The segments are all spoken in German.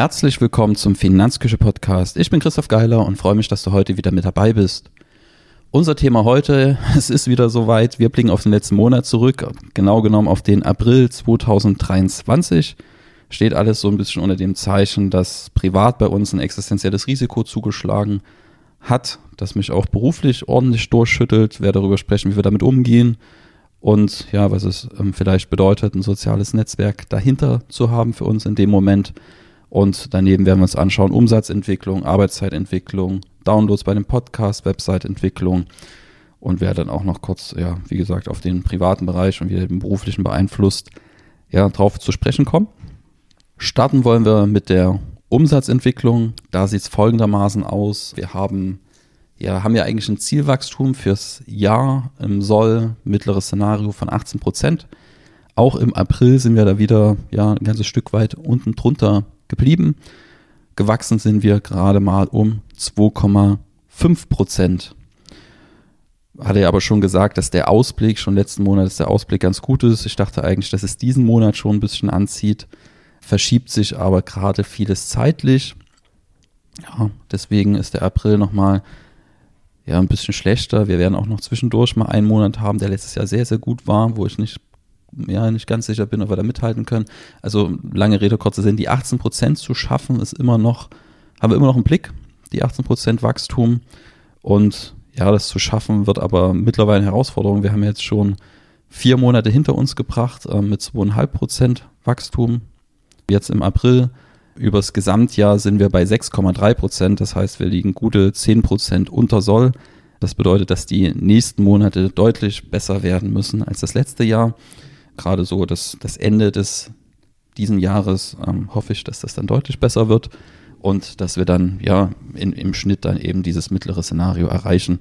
Herzlich willkommen zum Finanzküche Podcast. Ich bin Christoph Geiler und freue mich, dass du heute wieder mit dabei bist. Unser Thema heute, es ist wieder soweit, wir blicken auf den letzten Monat zurück, genau genommen auf den April 2023. Steht alles so ein bisschen unter dem Zeichen, dass privat bei uns ein existenzielles Risiko zugeschlagen hat, das mich auch beruflich ordentlich durchschüttelt, werde darüber sprechen, wie wir damit umgehen und ja, was es ähm, vielleicht bedeutet, ein soziales Netzwerk dahinter zu haben für uns in dem Moment und daneben werden wir uns anschauen Umsatzentwicklung, Arbeitszeitentwicklung, Downloads bei dem Podcast, Website-Entwicklung und wer dann auch noch kurz, ja, wie gesagt, auf den privaten Bereich und wie den beruflichen beeinflusst, ja, drauf zu sprechen kommen. Starten wollen wir mit der Umsatzentwicklung. Da sieht es folgendermaßen aus. Wir haben ja, haben ja eigentlich ein Zielwachstum fürs Jahr im Soll, mittleres Szenario von 18 Prozent. Auch im April sind wir da wieder ja, ein ganzes Stück weit unten drunter geblieben. Gewachsen sind wir gerade mal um 2,5 Prozent. Hatte ja aber schon gesagt, dass der Ausblick, schon letzten Monat, dass der Ausblick ganz gut ist. Ich dachte eigentlich, dass es diesen Monat schon ein bisschen anzieht. Verschiebt sich aber gerade vieles zeitlich. Ja, deswegen ist der April nochmal ja, ein bisschen schlechter. Wir werden auch noch zwischendurch mal einen Monat haben, der letztes Jahr sehr, sehr gut war, wo ich nicht ja, nicht ganz sicher bin, ob wir da mithalten können. Also lange Rede, kurzer Sinn, die 18 Prozent zu schaffen, ist immer noch, haben wir immer noch einen Blick, die 18 Prozent Wachstum. Und ja, das zu schaffen wird aber mittlerweile eine Herausforderung. Wir haben jetzt schon vier Monate hinter uns gebracht äh, mit 2,5 Prozent Wachstum. Jetzt im April. Übers Gesamtjahr sind wir bei 6,3 Prozent. Das heißt, wir liegen gute 10 Prozent unter Soll. Das bedeutet, dass die nächsten Monate deutlich besser werden müssen als das letzte Jahr gerade so das, das Ende des diesen Jahres ähm, hoffe ich, dass das dann deutlich besser wird und dass wir dann ja in, im Schnitt dann eben dieses mittlere Szenario erreichen.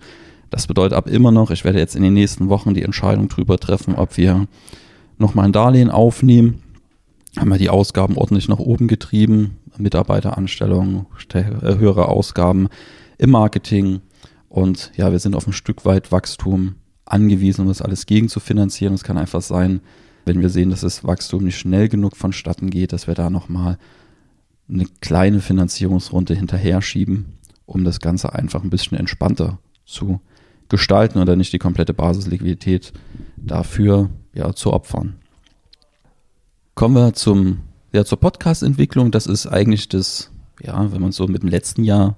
Das bedeutet ab immer noch, ich werde jetzt in den nächsten Wochen die Entscheidung darüber treffen, ob wir nochmal ein Darlehen aufnehmen. Haben wir die Ausgaben ordentlich nach oben getrieben, Mitarbeiteranstellungen, äh, höhere Ausgaben im Marketing und ja, wir sind auf ein Stück weit Wachstum angewiesen, um das alles gegen zu finanzieren. Es kann einfach sein, wenn wir sehen, dass das Wachstum nicht schnell genug vonstatten geht, dass wir da nochmal eine kleine Finanzierungsrunde hinterher schieben, um das Ganze einfach ein bisschen entspannter zu gestalten oder nicht die komplette Basisliquidität dafür ja, zu opfern. Kommen wir zum, ja, zur Podcast-Entwicklung. Das ist eigentlich das, ja, wenn man so mit dem letzten Jahr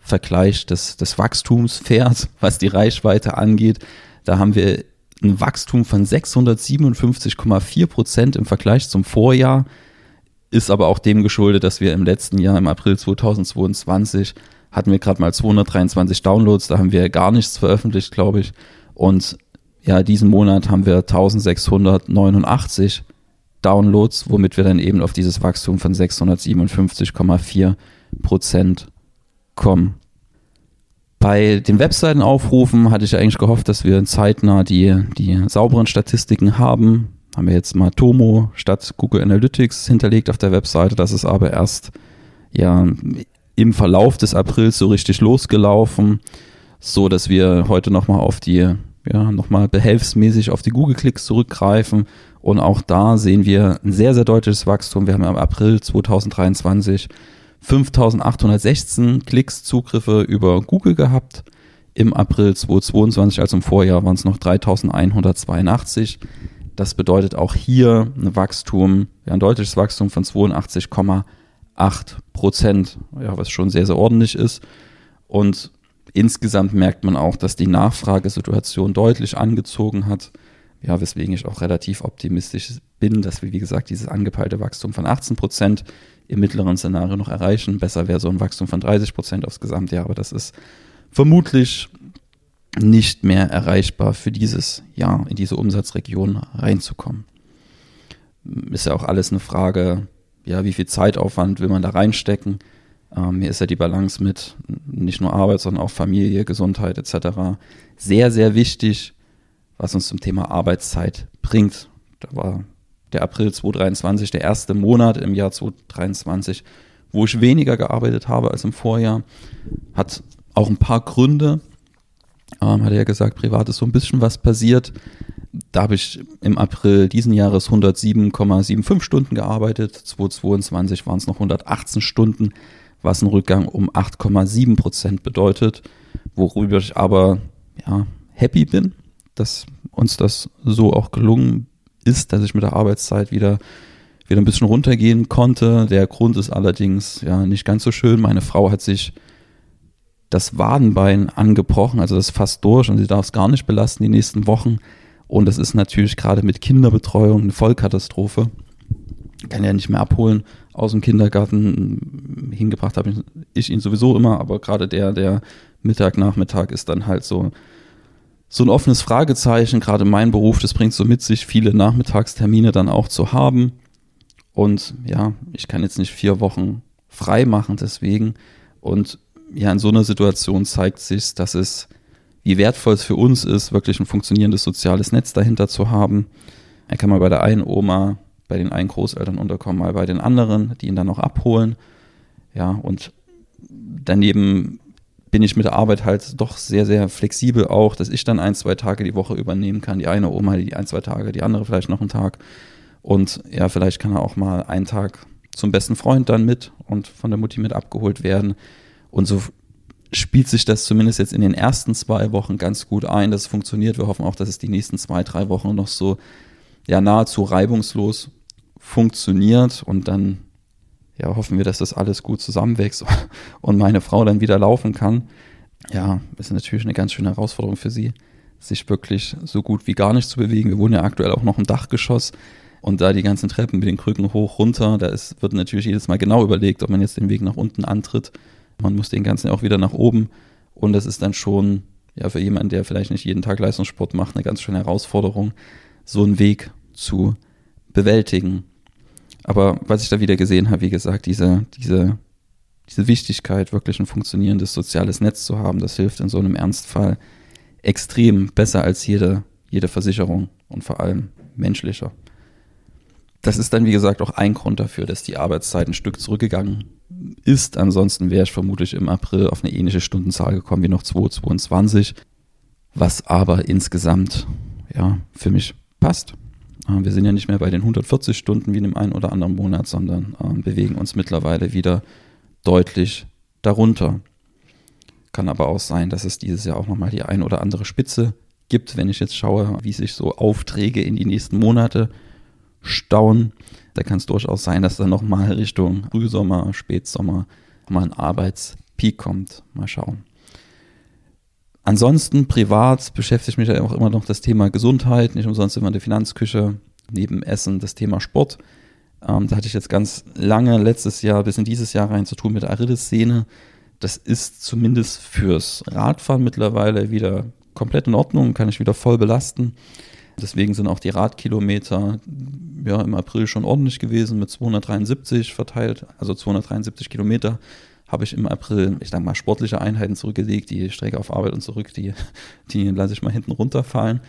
vergleicht, das, das Wachstumspferd, was die Reichweite angeht. Da haben wir ein Wachstum von 657,4 Prozent im Vergleich zum Vorjahr. Ist aber auch dem geschuldet, dass wir im letzten Jahr, im April 2022, hatten wir gerade mal 223 Downloads. Da haben wir gar nichts veröffentlicht, glaube ich. Und ja, diesen Monat haben wir 1689 Downloads, womit wir dann eben auf dieses Wachstum von 657,4 Prozent kommen. Bei den Webseitenaufrufen hatte ich eigentlich gehofft, dass wir zeitnah die, die sauberen Statistiken haben. Haben wir jetzt mal Tomo statt Google Analytics hinterlegt auf der Webseite. Das ist aber erst ja im Verlauf des Aprils so richtig losgelaufen, so dass wir heute nochmal auf die, ja, nochmal behelfsmäßig auf die Google-Klicks zurückgreifen. Und auch da sehen wir ein sehr, sehr deutliches Wachstum. Wir haben im April 2023 5816 Klicks Zugriffe über Google gehabt. Im April 2022, also im Vorjahr, waren es noch 3182. Das bedeutet auch hier ein Wachstum, ja, ein deutliches Wachstum von 82,8 Prozent, ja, was schon sehr, sehr ordentlich ist. Und insgesamt merkt man auch, dass die Nachfragesituation deutlich angezogen hat. Ja, weswegen ich auch relativ optimistisch bin, dass wir, wie gesagt, dieses angepeilte Wachstum von 18 Prozent im mittleren Szenario noch erreichen. Besser wäre so ein Wachstum von 30 Prozent aufs Gesamtjahr, aber das ist vermutlich nicht mehr erreichbar für dieses Jahr in diese Umsatzregion reinzukommen. Ist ja auch alles eine Frage, ja, wie viel Zeitaufwand will man da reinstecken? Ähm, mir ist ja die Balance mit nicht nur Arbeit, sondern auch Familie, Gesundheit etc. sehr, sehr wichtig, was uns zum Thema Arbeitszeit bringt. Da war der April 2023, der erste Monat im Jahr 2023, wo ich weniger gearbeitet habe als im Vorjahr. Hat auch ein paar Gründe. Ähm, hat er ja gesagt, privat ist so ein bisschen was passiert. Da habe ich im April diesen Jahres 107,75 Stunden gearbeitet. 2022 waren es noch 118 Stunden, was ein Rückgang um 8,7 Prozent bedeutet, worüber ich aber ja, happy bin, dass uns das so auch gelungen ist, dass ich mit der Arbeitszeit wieder wieder ein bisschen runtergehen konnte. Der Grund ist allerdings ja nicht ganz so schön. Meine Frau hat sich das Wadenbein angebrochen, also das fast durch und sie darf es gar nicht belasten die nächsten Wochen. Und das ist natürlich gerade mit Kinderbetreuung eine Vollkatastrophe. Kann ja nicht mehr abholen aus dem Kindergarten. Hingebracht habe ich, ich ihn sowieso immer, aber gerade der, der Mittag, Nachmittag ist dann halt so, so ein offenes Fragezeichen. Gerade mein Beruf, das bringt so mit sich, viele Nachmittagstermine dann auch zu haben. Und ja, ich kann jetzt nicht vier Wochen frei machen deswegen. Und ja, in so einer Situation zeigt sich, dass es, wie wertvoll es für uns ist, wirklich ein funktionierendes soziales Netz dahinter zu haben. Er kann mal bei der einen Oma, bei den einen Großeltern unterkommen, mal bei den anderen, die ihn dann noch abholen. Ja, und daneben bin ich mit der Arbeit halt doch sehr, sehr flexibel auch, dass ich dann ein, zwei Tage die Woche übernehmen kann. Die eine Oma die ein, zwei Tage, die andere vielleicht noch einen Tag. Und ja, vielleicht kann er auch mal einen Tag zum besten Freund dann mit und von der Mutti mit abgeholt werden. Und so spielt sich das zumindest jetzt in den ersten zwei Wochen ganz gut ein. Das funktioniert. Wir hoffen auch, dass es die nächsten zwei, drei Wochen noch so ja nahezu reibungslos funktioniert und dann ja hoffen wir, dass das alles gut zusammenwächst und meine Frau dann wieder laufen kann. Ja, ist natürlich eine ganz schöne Herausforderung für sie, sich wirklich so gut wie gar nicht zu bewegen. Wir wohnen ja aktuell auch noch im Dachgeschoss und da die ganzen Treppen mit den Krücken hoch runter, da ist, wird natürlich jedes Mal genau überlegt, ob man jetzt den Weg nach unten antritt man muss den ganzen auch wieder nach oben. Und das ist dann schon, ja, für jemanden, der vielleicht nicht jeden Tag Leistungssport macht, eine ganz schöne Herausforderung, so einen Weg zu bewältigen. Aber was ich da wieder gesehen habe, wie gesagt, diese, diese, diese Wichtigkeit, wirklich ein funktionierendes soziales Netz zu haben, das hilft in so einem Ernstfall extrem besser als jede, jede Versicherung und vor allem menschlicher. Das ist dann, wie gesagt, auch ein Grund dafür, dass die Arbeitszeit ein Stück zurückgegangen ist. Ansonsten wäre ich vermutlich im April auf eine ähnliche Stundenzahl gekommen wie noch 2022, was aber insgesamt ja für mich passt. Äh, wir sind ja nicht mehr bei den 140 Stunden wie in dem einen oder anderen Monat, sondern äh, bewegen uns mittlerweile wieder deutlich darunter. Kann aber auch sein, dass es dieses Jahr auch nochmal die ein oder andere Spitze gibt, wenn ich jetzt schaue, wie sich so Aufträge in die nächsten Monate stauen. Da kann es durchaus sein, dass dann nochmal Richtung Frühsommer, Spätsommer mal ein Arbeitspeak kommt. Mal schauen. Ansonsten privat beschäftigt mich ja auch immer noch das Thema Gesundheit, nicht umsonst immer in der Finanzküche, neben Essen das Thema Sport. Ähm, da hatte ich jetzt ganz lange letztes Jahr bis in dieses Jahr rein zu tun mit der Achilles-Szene. Das ist zumindest fürs Radfahren mittlerweile wieder komplett in Ordnung, kann ich wieder voll belasten. Deswegen sind auch die Radkilometer ja, im April schon ordentlich gewesen mit 273 verteilt, also 273 Kilometer habe ich im April, ich sage mal, sportliche Einheiten zurückgelegt, die Strecke auf Arbeit und zurück, die, die lasse ich mal hinten runterfallen.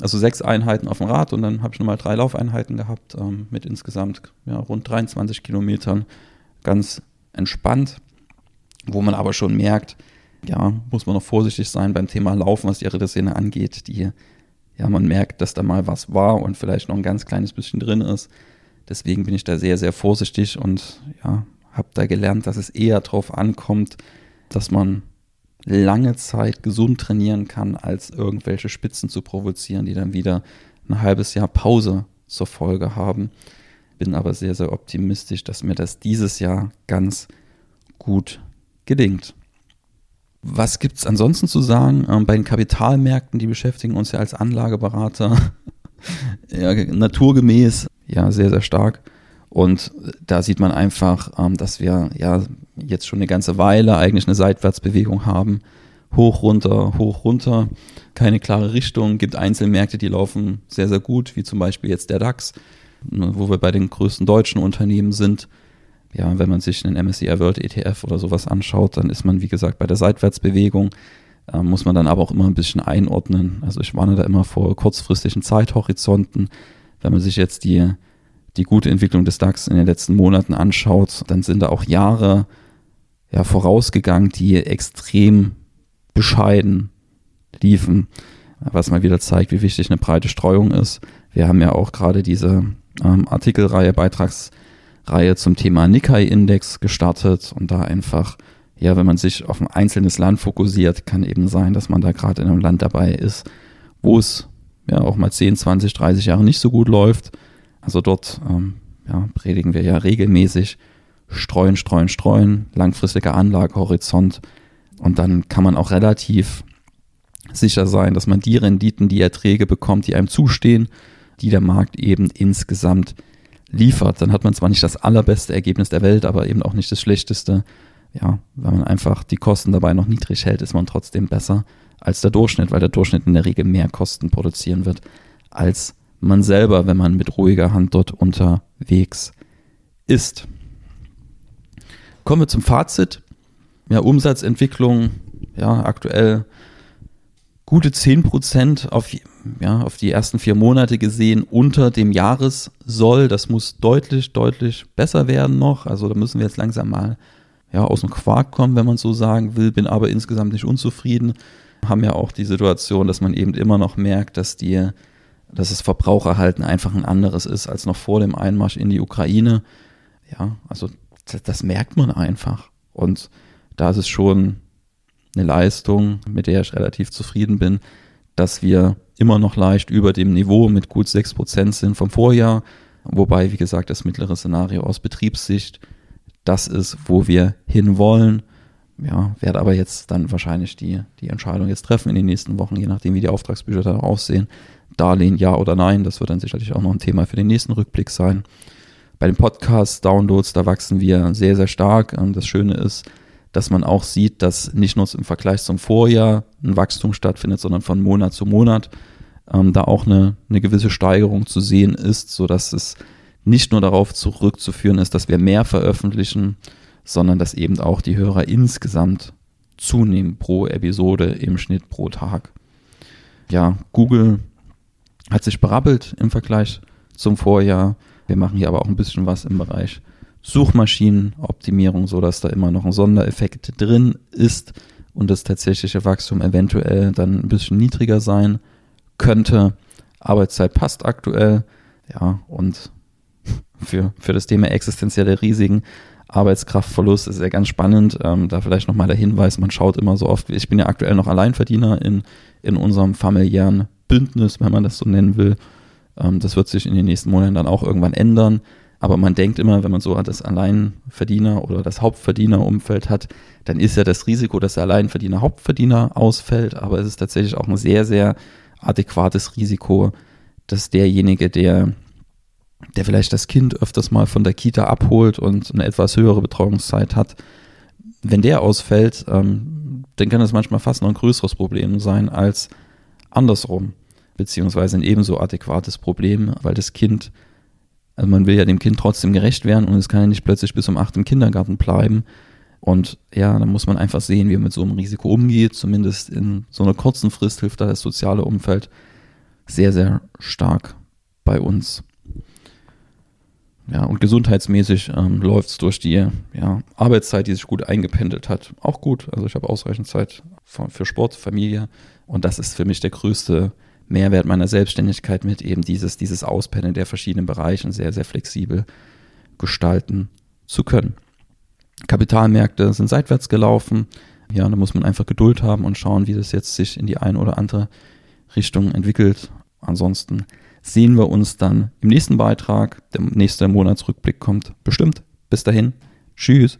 Also sechs Einheiten auf dem Rad und dann habe ich nochmal drei Laufeinheiten gehabt ähm, mit insgesamt ja, rund 23 Kilometern. Ganz entspannt, wo man aber schon merkt, ja, muss man noch vorsichtig sein beim Thema Laufen, was die Ritterszene angeht. Die ja, man merkt, dass da mal was war und vielleicht noch ein ganz kleines bisschen drin ist. Deswegen bin ich da sehr, sehr vorsichtig und ja, habe da gelernt, dass es eher darauf ankommt, dass man lange Zeit gesund trainieren kann, als irgendwelche Spitzen zu provozieren, die dann wieder ein halbes Jahr Pause zur Folge haben. Bin aber sehr, sehr optimistisch, dass mir das dieses Jahr ganz gut gelingt. Was gibt es ansonsten zu sagen? Ähm, bei den Kapitalmärkten, die beschäftigen uns ja als Anlageberater ja, naturgemäß ja sehr, sehr stark. Und da sieht man einfach, ähm, dass wir ja jetzt schon eine ganze Weile eigentlich eine Seitwärtsbewegung haben. Hoch, runter, hoch, runter. Keine klare Richtung. Gibt Einzelmärkte, die laufen sehr, sehr gut, wie zum Beispiel jetzt der DAX, ne, wo wir bei den größten deutschen Unternehmen sind ja, wenn man sich einen MSCI World ETF oder sowas anschaut, dann ist man, wie gesagt, bei der Seitwärtsbewegung. Äh, muss man dann aber auch immer ein bisschen einordnen. Also ich warne da immer vor kurzfristigen Zeithorizonten. Wenn man sich jetzt die, die gute Entwicklung des DAX in den letzten Monaten anschaut, dann sind da auch Jahre ja, vorausgegangen, die extrem bescheiden liefen. was mal wieder zeigt, wie wichtig eine breite Streuung ist. Wir haben ja auch gerade diese ähm, Artikelreihe, Beitragsreihe zum Thema Nikkei-Index gestartet und da einfach, ja, wenn man sich auf ein einzelnes Land fokussiert, kann eben sein, dass man da gerade in einem Land dabei ist, wo es ja auch mal 10, 20, 30 Jahre nicht so gut läuft. Also dort ähm, ja, predigen wir ja regelmäßig streuen, streuen, streuen, langfristiger Anlagehorizont und dann kann man auch relativ sicher sein, dass man die Renditen, die Erträge bekommt, die einem zustehen, die der Markt eben insgesamt liefert. Dann hat man zwar nicht das allerbeste Ergebnis der Welt, aber eben auch nicht das schlechteste. Ja, wenn man einfach die Kosten dabei noch niedrig hält, ist man trotzdem besser als der Durchschnitt, weil der Durchschnitt in der Regel mehr Kosten produzieren wird als man selber, wenn man mit ruhiger Hand dort unterwegs ist. Kommen wir zum Fazit. Ja, Umsatzentwicklung, ja, aktuell gute 10% auf, ja, auf die ersten vier Monate gesehen unter dem Jahressoll. Das muss deutlich, deutlich besser werden noch. Also da müssen wir jetzt langsam mal ja, aus dem Quark kommen, wenn man so sagen will, bin aber insgesamt nicht unzufrieden haben ja auch die Situation, dass man eben immer noch merkt, dass die, dass das Verbraucherhalten einfach ein anderes ist als noch vor dem Einmarsch in die Ukraine. Ja, also das, das merkt man einfach. Und da ist es schon eine Leistung, mit der ich relativ zufrieden bin, dass wir immer noch leicht über dem Niveau mit gut 6% sind vom Vorjahr. Wobei, wie gesagt, das mittlere Szenario aus Betriebssicht das ist, wo wir hinwollen ja, werde aber jetzt dann wahrscheinlich die, die Entscheidung jetzt treffen in den nächsten Wochen, je nachdem, wie die Auftragsbücher dann aussehen. Darlehen, ja oder nein, das wird dann sicherlich auch noch ein Thema für den nächsten Rückblick sein. Bei den Podcast-Downloads, da wachsen wir sehr, sehr stark. Das Schöne ist, dass man auch sieht, dass nicht nur im Vergleich zum Vorjahr ein Wachstum stattfindet, sondern von Monat zu Monat ähm, da auch eine, eine gewisse Steigerung zu sehen ist, sodass es nicht nur darauf zurückzuführen ist, dass wir mehr veröffentlichen, sondern dass eben auch die Hörer insgesamt zunehmen pro Episode im Schnitt pro Tag. Ja, Google hat sich berappelt im Vergleich zum Vorjahr. Wir machen hier aber auch ein bisschen was im Bereich Suchmaschinenoptimierung, sodass da immer noch ein Sondereffekt drin ist und das tatsächliche Wachstum eventuell dann ein bisschen niedriger sein könnte. Arbeitszeit passt aktuell, ja, und für, für das Thema existenzielle Risiken Arbeitskraftverlust ist ja ganz spannend. Ähm, da vielleicht nochmal der Hinweis, man schaut immer so oft, ich bin ja aktuell noch Alleinverdiener in, in unserem familiären Bündnis, wenn man das so nennen will. Ähm, das wird sich in den nächsten Monaten dann auch irgendwann ändern. Aber man denkt immer, wenn man so das Alleinverdiener oder das Hauptverdienerumfeld hat, dann ist ja das Risiko, dass der Alleinverdiener Hauptverdiener ausfällt. Aber es ist tatsächlich auch ein sehr, sehr adäquates Risiko, dass derjenige, der der vielleicht das Kind öfters mal von der Kita abholt und eine etwas höhere Betreuungszeit hat, wenn der ausfällt, ähm, dann kann das manchmal fast noch ein größeres Problem sein als andersrum, beziehungsweise ein ebenso adäquates Problem, weil das Kind, also man will ja dem Kind trotzdem gerecht werden und es kann ja nicht plötzlich bis um acht im Kindergarten bleiben. Und ja, dann muss man einfach sehen, wie man mit so einem Risiko umgeht. Zumindest in so einer kurzen Frist hilft da das soziale Umfeld sehr, sehr stark bei uns. Ja, und gesundheitsmäßig ähm, läuft es durch die ja, Arbeitszeit, die sich gut eingependelt hat, auch gut. Also ich habe ausreichend Zeit für, für Sport, Familie und das ist für mich der größte Mehrwert meiner Selbstständigkeit mit eben dieses, dieses Auspendeln der verschiedenen Bereiche sehr, sehr flexibel gestalten zu können. Kapitalmärkte sind seitwärts gelaufen. Ja, da muss man einfach Geduld haben und schauen, wie das jetzt sich in die eine oder andere Richtung entwickelt. Ansonsten sehen wir uns dann im nächsten Beitrag. Der nächste Monatsrückblick kommt bestimmt. Bis dahin. Tschüss.